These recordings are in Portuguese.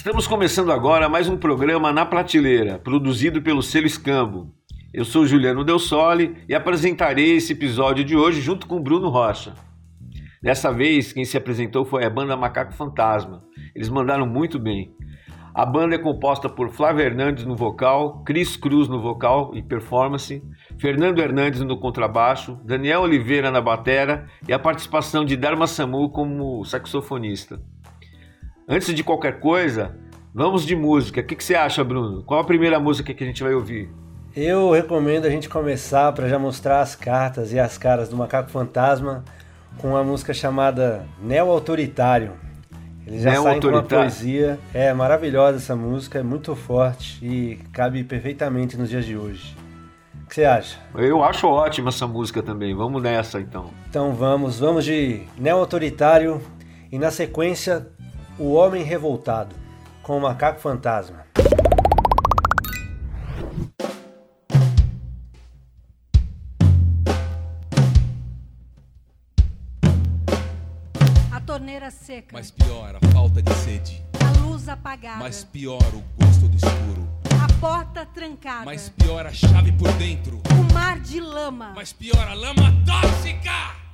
Estamos começando agora mais um programa Na Prateleira, produzido pelo selo Escambo. Eu sou Juliano Del Sole e apresentarei esse episódio de hoje junto com Bruno Rocha. Dessa vez, quem se apresentou foi a banda Macaco Fantasma. Eles mandaram muito bem. A banda é composta por Flávio Hernandes no vocal, Cris Cruz no vocal e performance, Fernando Hernandes no contrabaixo, Daniel Oliveira na batera e a participação de Dharma Samu como saxofonista. Antes de qualquer coisa, vamos de música. O que, que você acha, Bruno? Qual a primeira música que a gente vai ouvir? Eu recomendo a gente começar para já mostrar as cartas e as caras do Macaco Fantasma com uma música chamada Neo Autoritário. Ele já sai com uma poesia. É maravilhosa essa música, é muito forte e cabe perfeitamente nos dias de hoje. O que você acha? Eu acho ótima essa música também. Vamos nessa então. Então vamos, vamos de Neo Autoritário e na sequência O Homem Revoltado com o Macaco Fantasma. torneira seca. Mas pior, a falta de sede. A luz apagada. Mas pior, o gosto do escuro. A porta trancada. Mas pior, a chave por dentro. O mar de lama. Mas pior, a lama tóxica.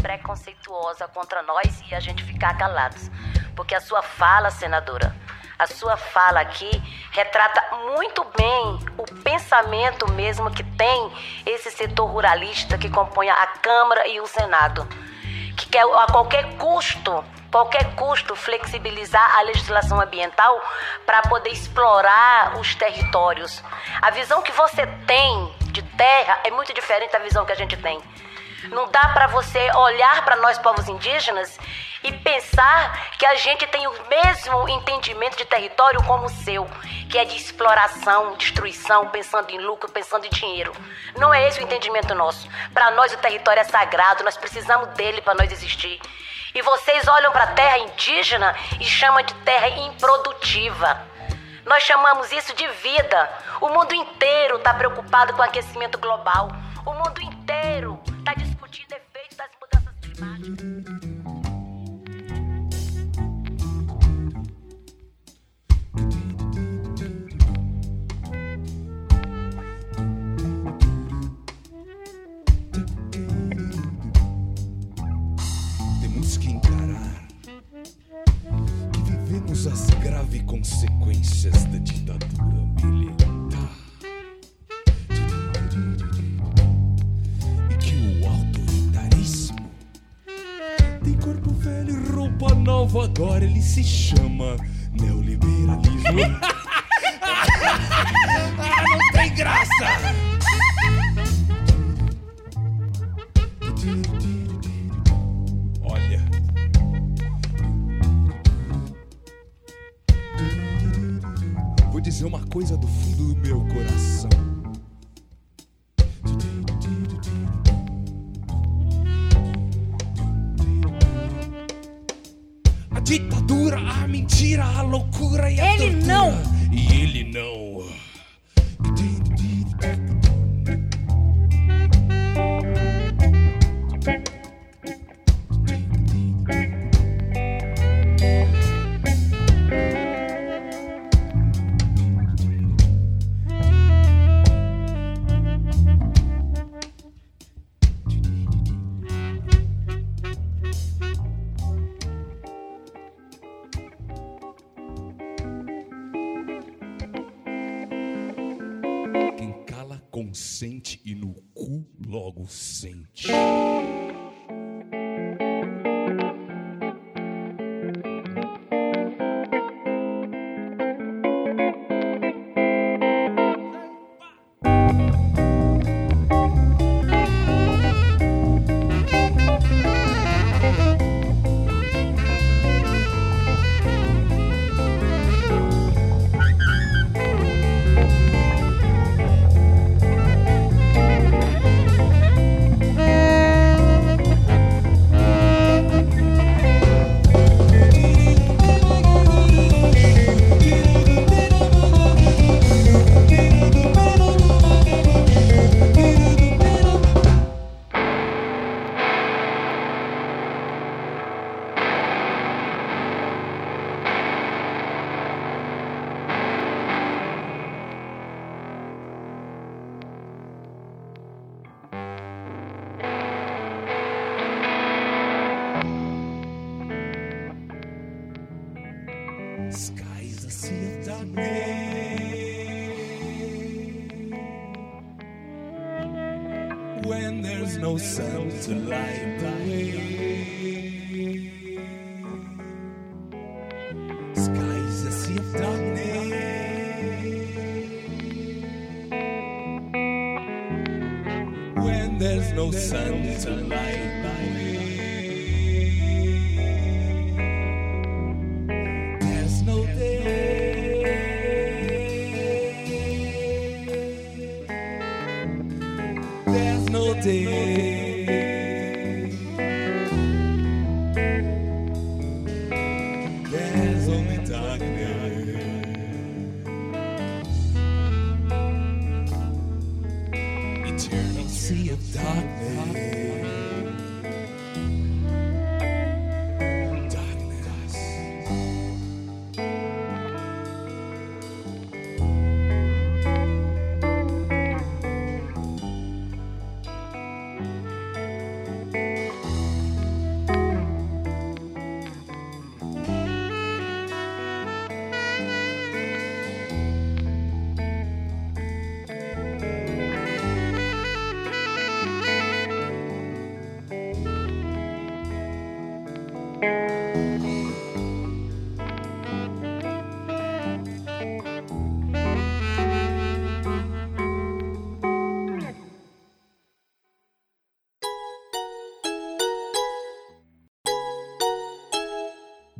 Preconceituosa contra nós e a gente ficar calados. Porque a sua fala, senadora, a sua fala aqui retrata muito bem o pensamento mesmo que tem esse setor ruralista que compõe a Câmara e o Senado, que quer a qualquer custo, qualquer custo flexibilizar a legislação ambiental para poder explorar os territórios. A visão que você tem de terra é muito diferente da visão que a gente tem. Não dá para você olhar para nós povos indígenas e pensar que a gente tem o mesmo entendimento de território como o seu, que é de exploração, destruição, pensando em lucro, pensando em dinheiro. Não é esse o entendimento nosso. Para nós o território é sagrado, nós precisamos dele para nós existir. E vocês olham para a terra indígena e chamam de terra improdutiva. Nós chamamos isso de vida. O mundo inteiro está preocupado com o aquecimento global. O mundo inteiro está discutindo efeitos das mudanças climáticas. As graves consequências da ditadura nova, agora ele se chama neoliberalismo. ah, não tem graça! Olha. Vou dizer uma coisa do fundo do meu coração. Ditadura, a mentira, a loucura e a ele tortura. não. E ele não. there's no sun to light my way. There's no day. There's no day.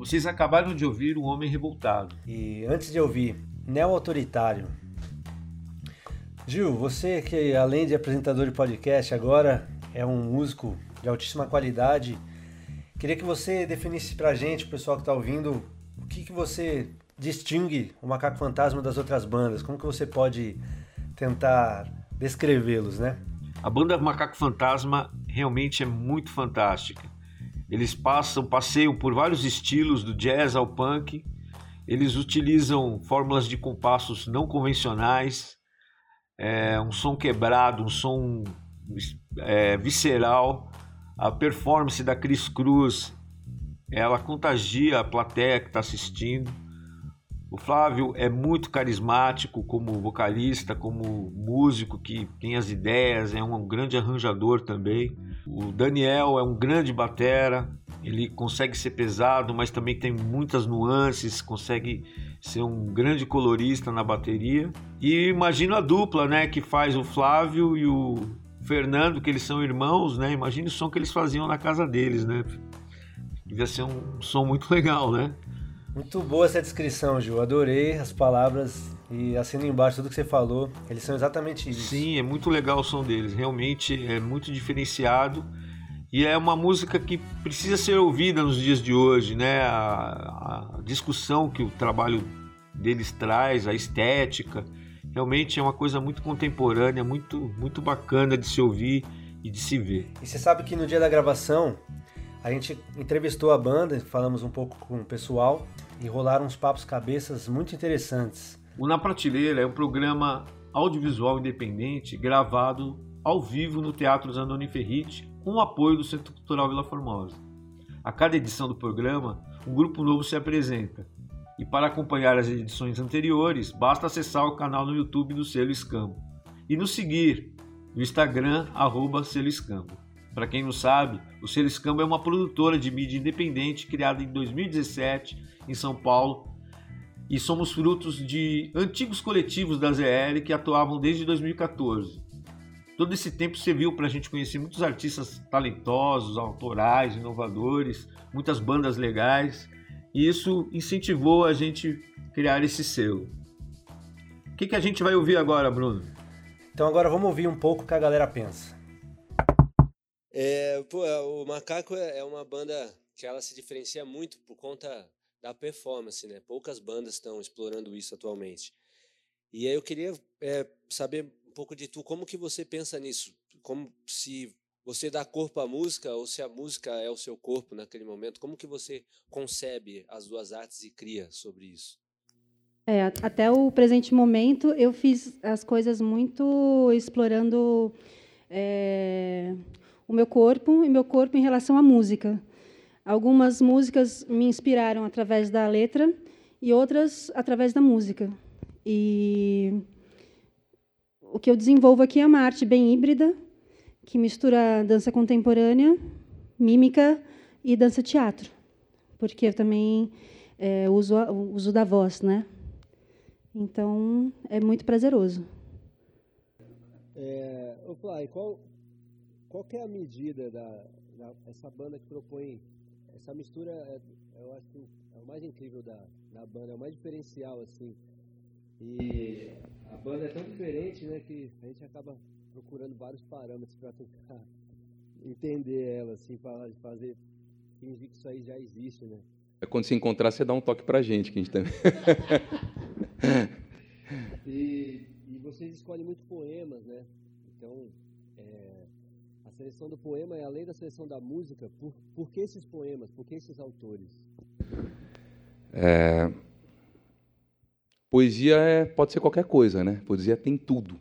Vocês acabaram de ouvir O Homem Revoltado. E antes de ouvir Neo-Autoritário. Gil, você que além de apresentador de podcast, agora é um músico de altíssima qualidade, queria que você definisse pra gente, o pessoal que está ouvindo, o que, que você distingue o Macaco Fantasma das outras bandas? Como que você pode tentar descrevê-los, né? A banda Macaco Fantasma realmente é muito fantástica. Eles passam, passeiam por vários estilos, do jazz ao punk. Eles utilizam fórmulas de compassos não convencionais, é, um som quebrado, um som é, visceral. A performance da Cris Cruz, ela contagia a plateia que está assistindo. O Flávio é muito carismático como vocalista, como músico que tem as ideias, é um grande arranjador também. O Daniel é um grande batera, ele consegue ser pesado, mas também tem muitas nuances, consegue ser um grande colorista na bateria. E imagino a dupla, né, que faz o Flávio e o Fernando, que eles são irmãos, né? Imagine o som que eles faziam na casa deles, né? Devia ser um som muito legal, né? Muito boa essa descrição, Gil. Adorei as palavras e assino embaixo tudo que você falou. Eles são exatamente isso. Sim, é muito legal o som deles. Realmente é muito diferenciado. E é uma música que precisa ser ouvida nos dias de hoje, né? A, a discussão que o trabalho deles traz, a estética, realmente é uma coisa muito contemporânea, muito, muito bacana de se ouvir e de se ver. E você sabe que no dia da gravação a gente entrevistou a banda, falamos um pouco com o pessoal e rolaram uns papos cabeças muito interessantes. O Na Prateleira é um programa audiovisual independente gravado ao vivo no Teatro Zanoni Ferriti com o apoio do Centro Cultural Vila Formosa. A cada edição do programa, um grupo novo se apresenta. E para acompanhar as edições anteriores, basta acessar o canal no YouTube do Selo Escambo. e nos seguir no Instagram, arroba Seliscambo. Para quem não sabe, o Seliscambo é uma produtora de mídia independente criada em 2017 em São Paulo e somos frutos de antigos coletivos da ZL que atuavam desde 2014. Todo esse tempo serviu para a gente conhecer muitos artistas talentosos, autorais, inovadores, muitas bandas legais, e isso incentivou a gente criar esse selo. O que, que a gente vai ouvir agora, Bruno? Então agora vamos ouvir um pouco o que a galera pensa. É, pô, o Macaco é, é uma banda que ela se diferencia muito por conta da performance, né? Poucas bandas estão explorando isso atualmente. E aí eu queria é, saber pouco de tu, como que você pensa nisso? Como se você dá corpo à música ou se a música é o seu corpo naquele momento? Como que você concebe as duas artes e cria sobre isso? É, até o presente momento eu fiz as coisas muito explorando é, o meu corpo e meu corpo em relação à música. Algumas músicas me inspiraram através da letra e outras através da música. E o que eu desenvolvo aqui é uma arte bem híbrida, que mistura dança contemporânea, mímica e dança teatro, porque eu também é, uso uso da voz, né? Então é muito prazeroso. É, Fly, qual qual é a medida da, da, essa banda que propõe essa mistura? É, eu acho que é o mais incrível da, da banda, é o mais diferencial assim. E a banda é tão diferente, né, que a gente acaba procurando vários parâmetros para tentar entender ela, assim, para fazer fingir que isso aí já existe, né? É quando se encontrar, você dá um toque pra gente, que a gente também. e, e vocês escolhem muito poemas, né? Então, é, seleção do poema é além da seleção da música. Por, por que esses poemas? Por que esses autores? É, Poesia é, pode ser qualquer coisa, né? Poesia tem tudo.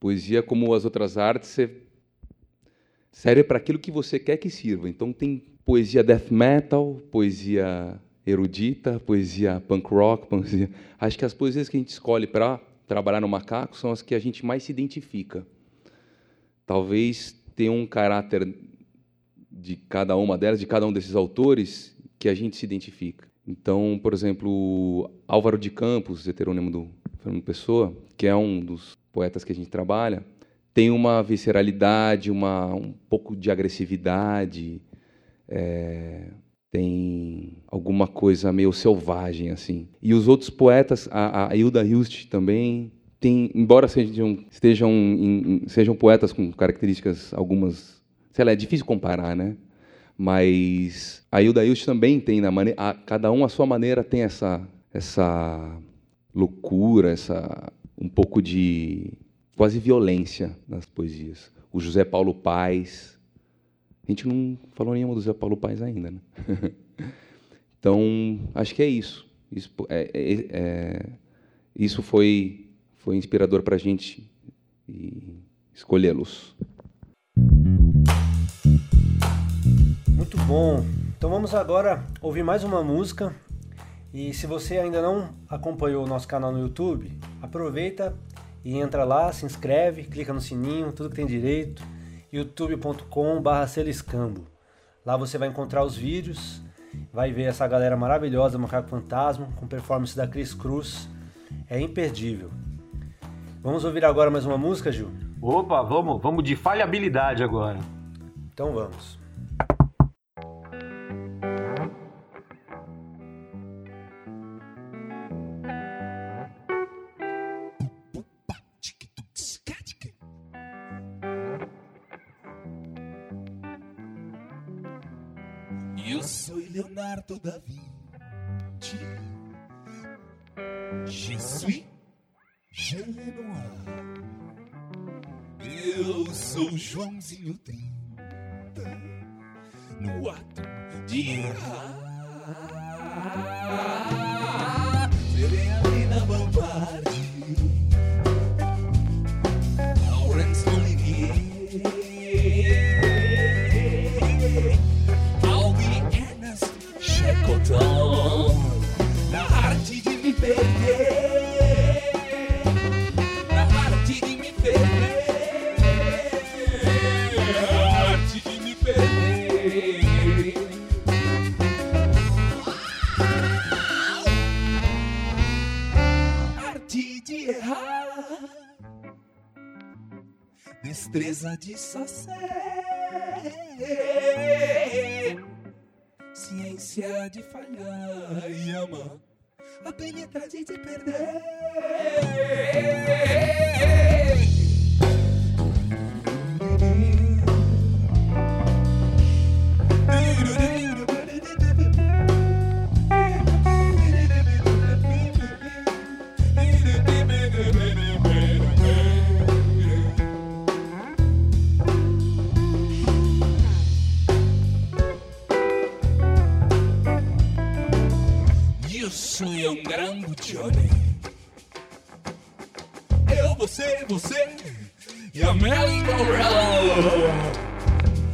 Poesia, como as outras artes, serve para aquilo que você quer que sirva. Então tem poesia death metal, poesia erudita, poesia punk rock, poesia... Acho que as poesias que a gente escolhe para trabalhar no macaco são as que a gente mais se identifica. Talvez tenha um caráter de cada uma delas, de cada um desses autores, que a gente se identifica. Então, por exemplo, Álvaro de Campos, heterônimo do Fernando Pessoa, que é um dos poetas que a gente trabalha, tem uma visceralidade, uma, um pouco de agressividade, é, tem alguma coisa meio selvagem assim. E os outros poetas, a, a Hilda Hilst também tem, embora sejam estejam em, sejam poetas com características algumas, sei lá, é difícil comparar, né? Mas a Hilda Hilst também tem, na maneira, a, cada um à sua maneira tem essa, essa loucura, essa um pouco de quase violência nas poesias. O José Paulo Paes, a gente não falou nenhuma do José Paulo Paes ainda, né? então acho que é isso. Isso, é, é, é, isso foi foi inspirador para a gente escolhê-los. Muito bom. Então vamos agora ouvir mais uma música. E se você ainda não acompanhou o nosso canal no YouTube, aproveita e entra lá, se inscreve, clica no sininho, tudo que tem direito. youtube.com/celiscambo. Lá você vai encontrar os vídeos, vai ver essa galera maravilhosa Macaco Fantasma com performance da Cris Cruz. É imperdível. Vamos ouvir agora mais uma música, Gil? Opa, vamos, vamos de falhabilidade agora. Então vamos. Leonardo da Vinci. Joãozinho 30 no ato de errar. De sacer, ciência de falhar e amar, habilidade de perder. Um grande Johnny. Eu, você, você e a Melly.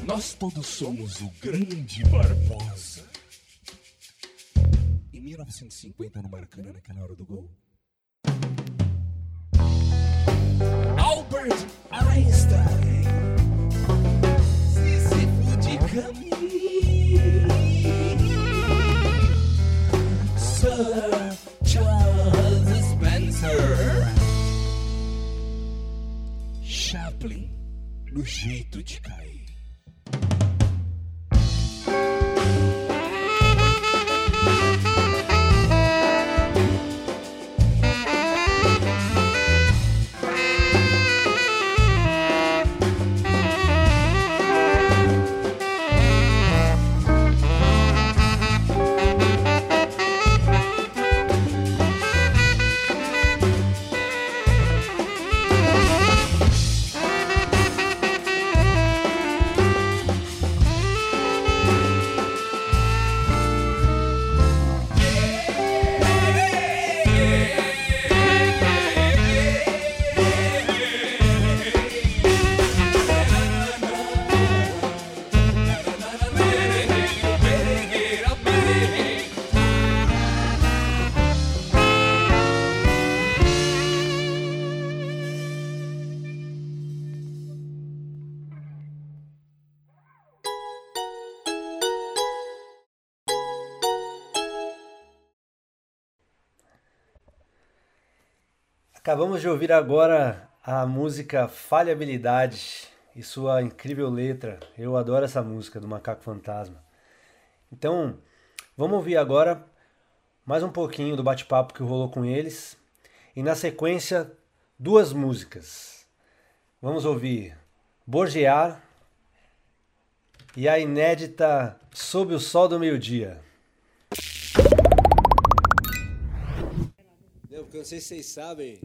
Nós todos somos o grande Barbosa. Em 1950, no Maracanã, naquela hora do gol. Albert Einstein. Sísifo de Camille. Charles Spencer Chaplin, do jeito de cair. Acabamos de ouvir agora a música Falhabilidade e sua incrível letra. Eu adoro essa música do Macaco Fantasma. Então, vamos ouvir agora mais um pouquinho do bate-papo que rolou com eles. E na sequência, duas músicas. Vamos ouvir Borgear e a inédita Sob o Sol do Meio-Dia. Não, sei se vocês sabem,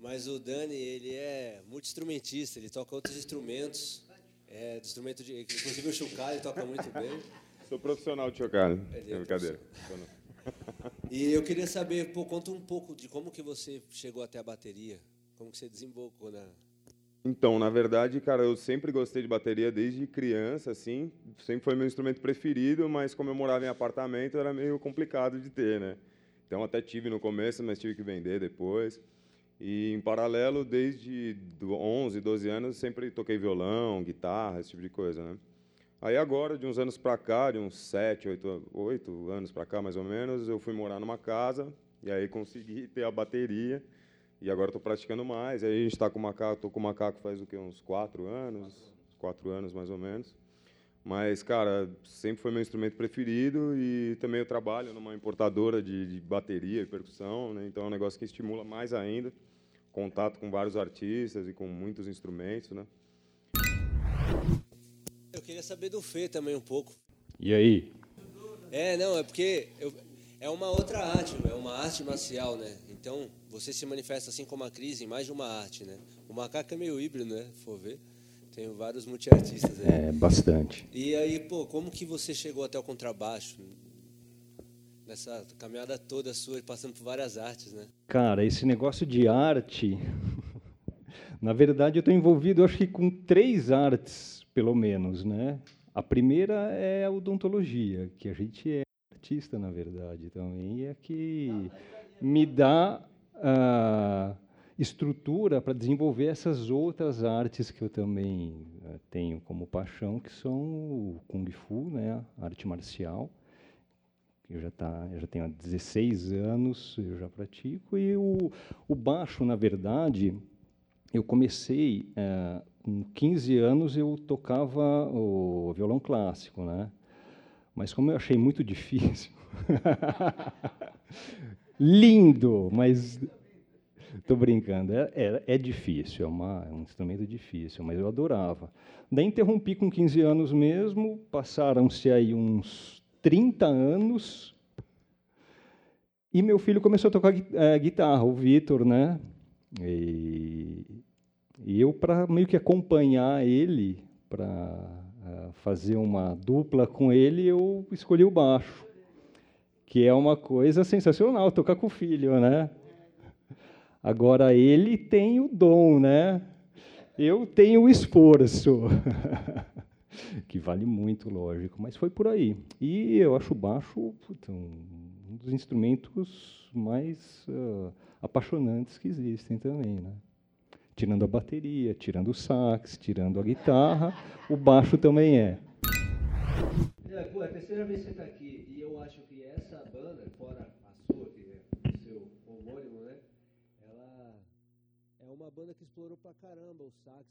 mas o Dani, ele é multi-instrumentista, ele toca outros instrumentos. É, instrumento de, inclusive o chocalho ele toca muito bem. Sou profissional de chocalho. É é brincadeira. E eu queria saber, pô, conta um pouco de como que você chegou até a bateria, como que você desembolcou na... Então, na verdade, cara, eu sempre gostei de bateria desde criança, assim. Sempre foi meu instrumento preferido, mas como eu morava em apartamento, era meio complicado de ter, né? Então, até tive no começo, mas tive que vender depois. E, em paralelo, desde do 11, 12 anos, sempre toquei violão, guitarra, esse tipo de coisa, né? Aí agora, de uns anos para cá, de uns 7, 8, 8 anos para cá, mais ou menos, eu fui morar numa casa e aí consegui ter a bateria. E agora estou praticando mais. Aí a gente está com o macaco, tô com o macaco faz o quê? Uns quatro anos, quatro anos mais ou menos. Mas, cara, sempre foi meu instrumento preferido e também eu trabalho numa importadora de, de bateria e percussão, né? então é um negócio que estimula mais ainda. Contato com vários artistas e com muitos instrumentos, né? Eu queria saber do Fê também um pouco. E aí? É, não, é porque eu- é uma outra arte, é uma arte marcial, né? Então, você se manifesta assim como a crise em mais de uma arte, né? O macaco é meio híbrido, né? Se for ver. Tem vários multiartistas aí. É, bastante. E aí, pô, como que você chegou até o contrabaixo? Nessa caminhada toda sua, passando por várias artes, né? Cara, esse negócio de arte. Na verdade, eu estou envolvido, acho que com três artes, pelo menos, né? A primeira é a odontologia, que a gente é artista, na verdade, também, e é que me dá a estrutura para desenvolver essas outras artes que eu também eh, tenho como paixão, que são o Kung Fu, né? Arte marcial. Eu já, tá, eu já tenho há 16 anos, eu já pratico, e o, o baixo, na verdade, eu comecei eh, com 15 anos eu tocava o violão clássico, né? Mas como eu achei muito difícil, lindo, mas estou brincando, é, é, é, difícil, é, uma, é um instrumento difícil, mas eu adorava. Daí interrompi com 15 anos mesmo, passaram-se aí uns 30 anos, e meu filho começou a tocar é, guitarra, o Vitor, né? E, e eu, para meio que acompanhar ele, para uh, fazer uma dupla com ele, eu escolhi o baixo, que é uma coisa sensacional, tocar com o filho, né? Agora, ele tem o dom, né? Eu tenho o esforço. que vale muito, lógico, mas foi por aí. E eu acho baixo puta, um dos instrumentos mais uh, apaixonantes que existem também, né? Tirando a bateria, tirando o sax, tirando a guitarra, o baixo também é. É, pô, é a terceira vez que você está aqui e eu acho que essa banda, fora a sua, que é o seu homônimo, né? Ela é uma banda que explorou pra caramba o sax.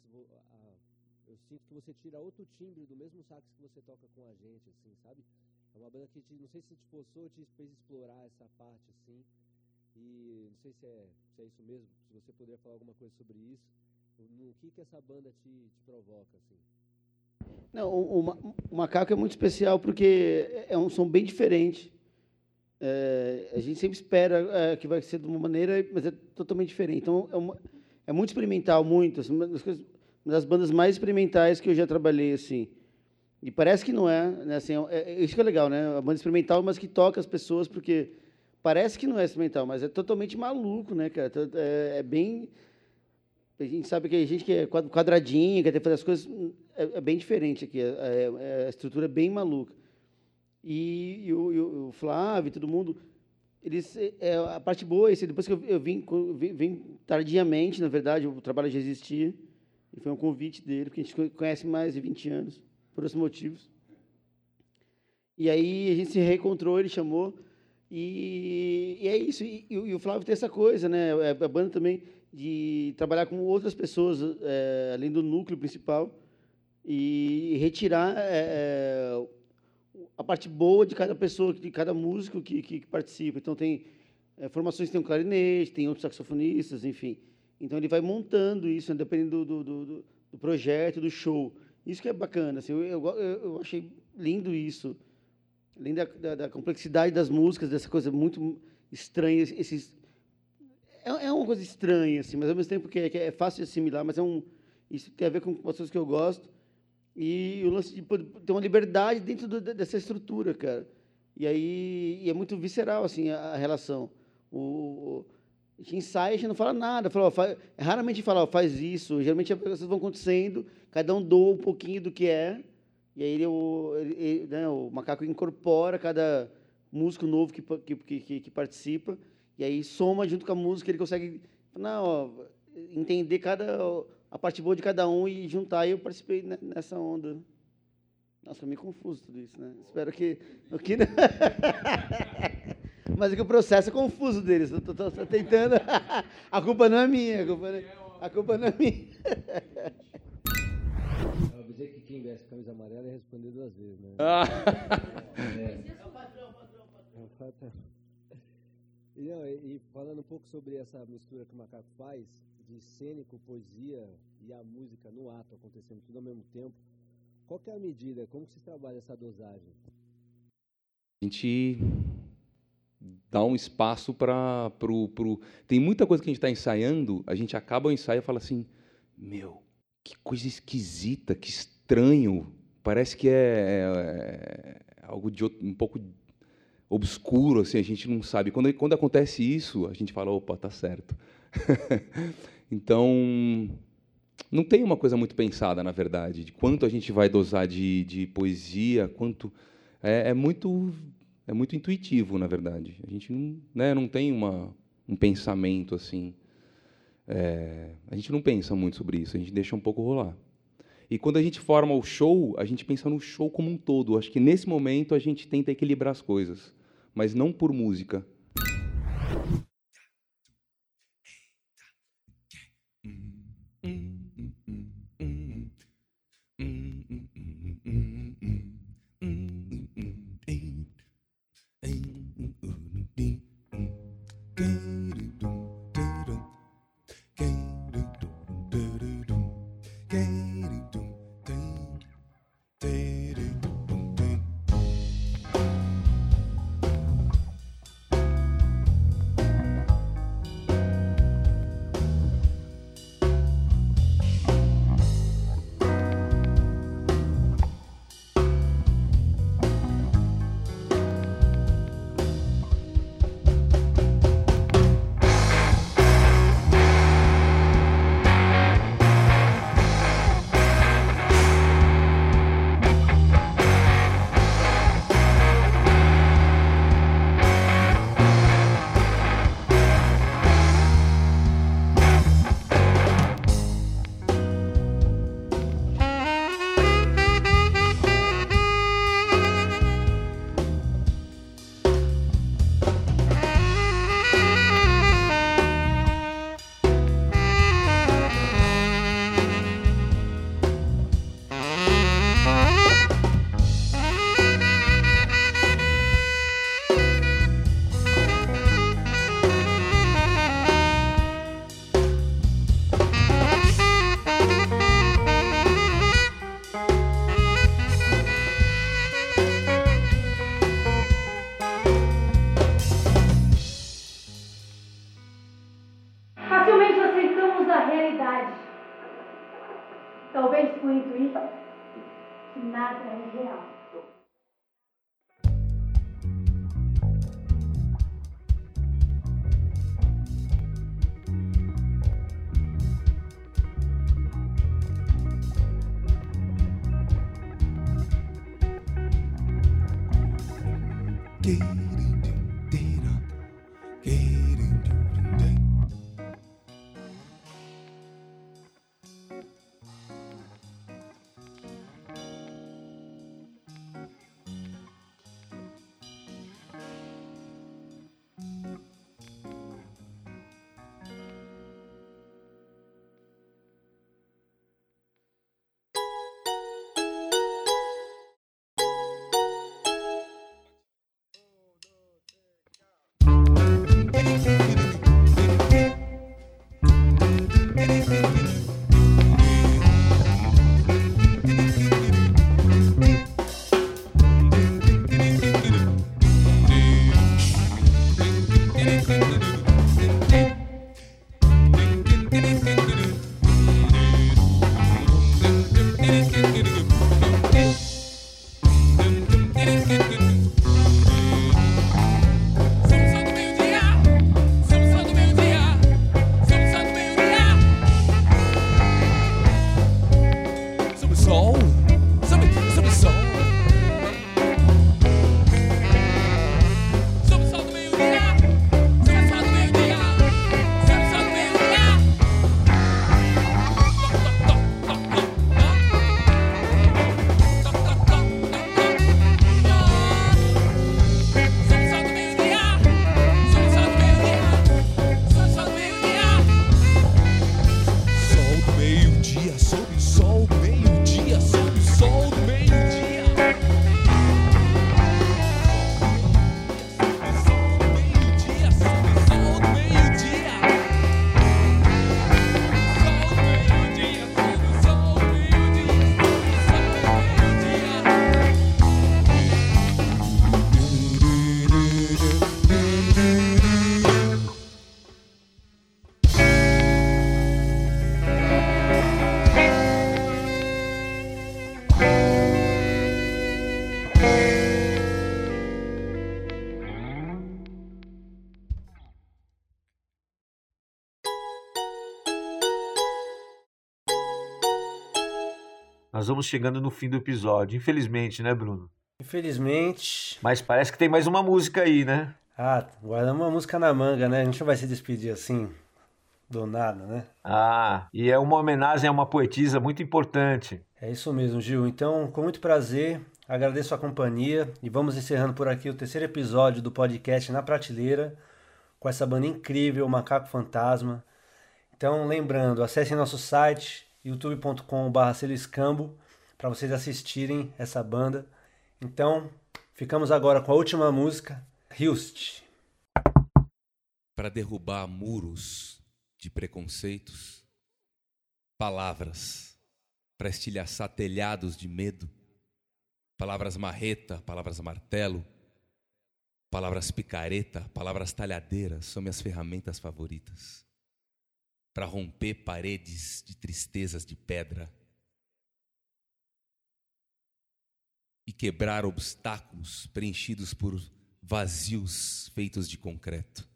A, eu sinto que você tira outro timbre do mesmo sax que você toca com a gente, assim, sabe? É uma banda que te, não sei se te forçou, te fez explorar essa parte, assim. E não sei se é, se é isso mesmo, se você puder falar alguma coisa sobre isso. No que, que essa banda te, te provoca, assim? Não, o, o, o, Macaco é muito especial porque é um som bem diferente. É, a gente sempre espera é, que vai ser de uma maneira, mas é totalmente diferente. Então, é, uma, é muito experimental, muito. Assim, uma, das coisas, uma das bandas mais experimentais que eu já trabalhei, assim. E parece que não é, né? Assim, é, é, isso que é legal, né? A banda experimental, mas que toca as pessoas, porque parece que não é experimental, mas é totalmente maluco, né, cara? É, é bem... A gente sabe que a gente que é quadradinho, quer fazer as coisas... É, é bem diferente aqui, é, é, a estrutura é bem maluca. E, e, o, e, o, Flávio todo mundo... Eles, é, a parte boa é esse, depois que eu, eu vim, vim, vim, tardiamente, na verdade, o trabalho já existia, e foi um convite dele, porque a gente conhece mais de 20 anos, por esses motivos. E aí a gente se reencontrou, ele chamou, e, e é isso. E, e, o Flávio tem essa coisa, né? É, a banda também de trabalhar com outras pessoas, é, além do núcleo principal, e retirar é, é, a parte boa de cada pessoa, de cada músico que, que, que participa. Então, tem é, formações, tem um clarinete, tem outros saxofonistas, enfim. Então, ele vai montando isso, né, dependendo do, do, do, do, projeto, do show. Isso que é bacana. Assim, eu, eu, eu achei lindo isso além da, da, da, complexidade das músicas, dessa coisa muito estranha, esses é, é uma coisa estranha assim, mas ao mesmo tempo que é, que é, fácil de assimilar, mas é um isso tem a ver com pessoas que eu gosto e o lance de ter uma liberdade dentro do, dessa estrutura, cara. E aí e é muito visceral assim a, a relação. O, a gente ensaia, a gente não fala nada. Fala, ó, faz, raramente fala, ó, faz isso. Geralmente as coisas vão acontecendo, cada um doa um pouquinho do que é e aí ele, o, ele, né, o macaco incorpora cada músico novo que, que, que, que, participa, e aí soma junto com a música, ele consegue não, ó, entender cada, a parte boa de cada um e juntar. E eu participei nessa onda. Nossa, foi meio confuso tudo isso, né? Espero que. que Mas é que o processo é confuso deles. Estou tentando. a culpa não é minha. A culpa não é, a culpa não é minha. dizer que quem veste camisa amarela é responder duas vezes, né? Ah. É, é o patrão, patrão, patrão. É o patrão. E, não, e, falando um pouco sobre essa mistura que o Macaco faz, de cênico, poesia e a música no ato acontecendo tudo ao mesmo tempo, qual é a medida? Como que se trabalha essa dosagem? A gente dá um espaço para... Pro, pro... Tem muita coisa que a gente está ensaiando, a gente acaba o ensaio e fala assim, meu, que coisa esquisita, que estranho. Parece que é, é, é algo de outro, um pouco obscuro, assim, a gente não sabe. Quando, quando acontece isso, a gente fala, opa, tá certo. então, não tem uma coisa muito pensada, na verdade, de quanto a gente vai dosar de, de poesia, quanto é, é, muito é muito intuitivo, na verdade. A gente não, né, não tem uma, um pensamento assim. É, a gente não pensa muito sobre isso, a gente deixa um pouco rolar. E quando a gente forma o show, a gente pensa no show como um todo. Acho que nesse momento a gente tenta equilibrar as coisas, mas não por música. deep. Nós vamos chegando no fim do episódio, infelizmente, né, Bruno? Infelizmente. Mas parece que tem mais uma música aí, né? Ah, guardamos uma música na manga, né? A gente não vai se despedir assim do nada, né? Ah, e é uma homenagem a uma poetisa muito importante. É isso mesmo, Gil. Então, com muito prazer, agradeço a companhia e vamos encerrando por aqui o terceiro episódio do podcast Na Prateleira, com essa banda incrível, Macaco Fantasma. Então, lembrando, acessem nosso site youtube.com.br seliscambo para vocês assistirem essa banda. Então, ficamos agora com a última música, Hilst. Para derrubar muros de preconceitos, palavras para estilhaçar telhados de medo, palavras marreta, palavras martelo, palavras picareta, palavras talhadeiras são minhas ferramentas favoritas para romper paredes de tristezas de pedra e quebrar obstáculos preenchidos por vazios feitos de concreto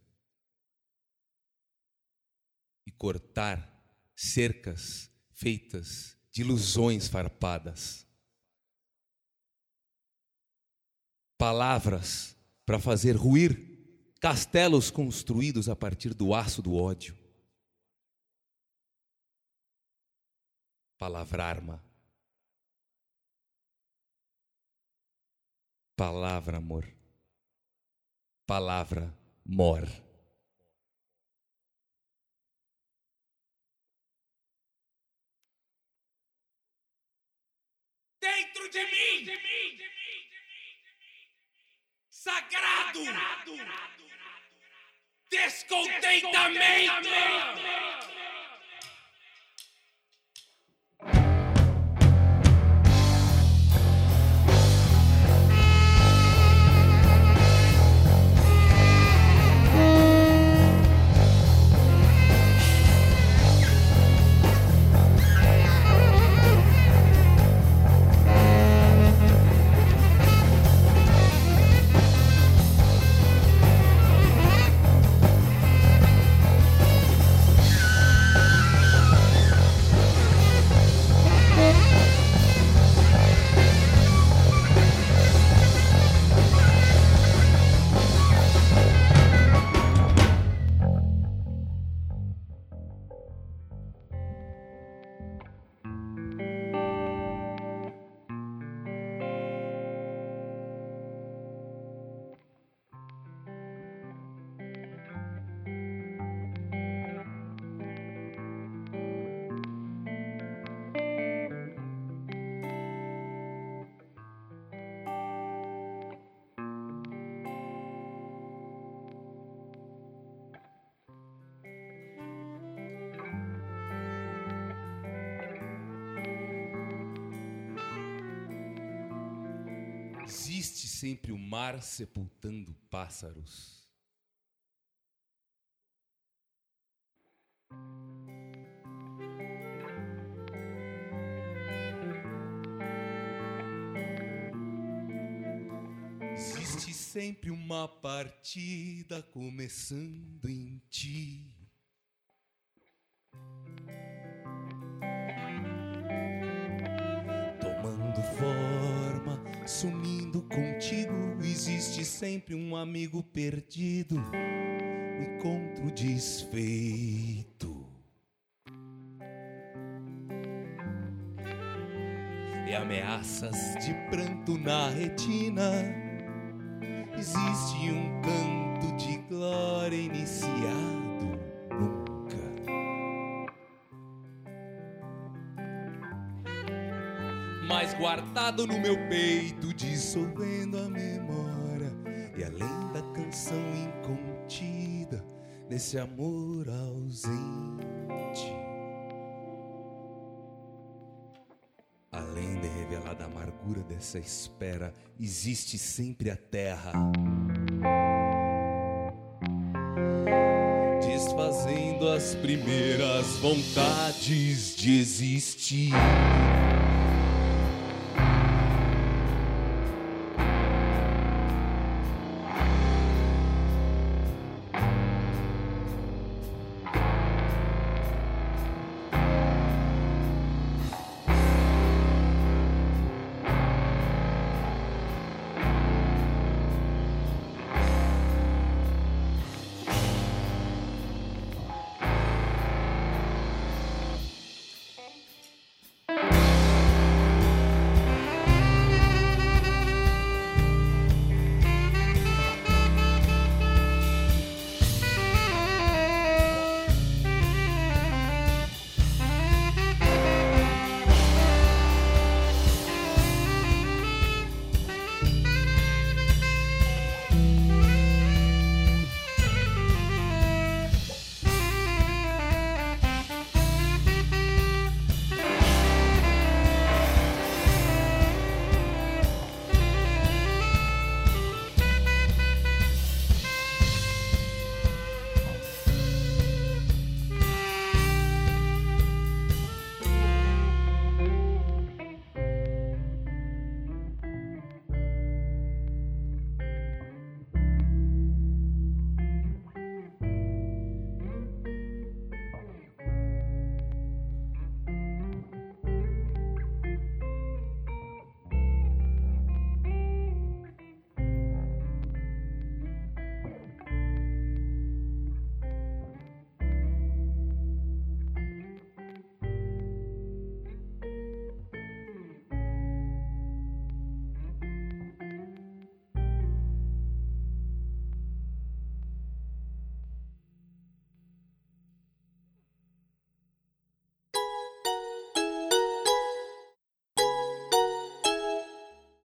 e cortar cercas feitas de ilusões farpadas. Palavras para fazer ruir castelos construídos a partir do aço do ódio. Palavra arma. Palavra amor. Palavra mor. Dentro de mim, sagrado, descontentamento. Existe sempre o mar sepultando pássaros. Existe sempre uma partida começando em ti. Sumindo contigo, existe sempre um amigo perdido, um encontro desfeito. E ameaças de pranto na retina. Existe um canto de glória iniciado guardado no meu peito, dissolvendo a memória, e além da canção incontida, nesse amor ausente. Além da revelada amargura dessa espera, existe sempre a terra. Desfazendo as primeiras vontades de existir.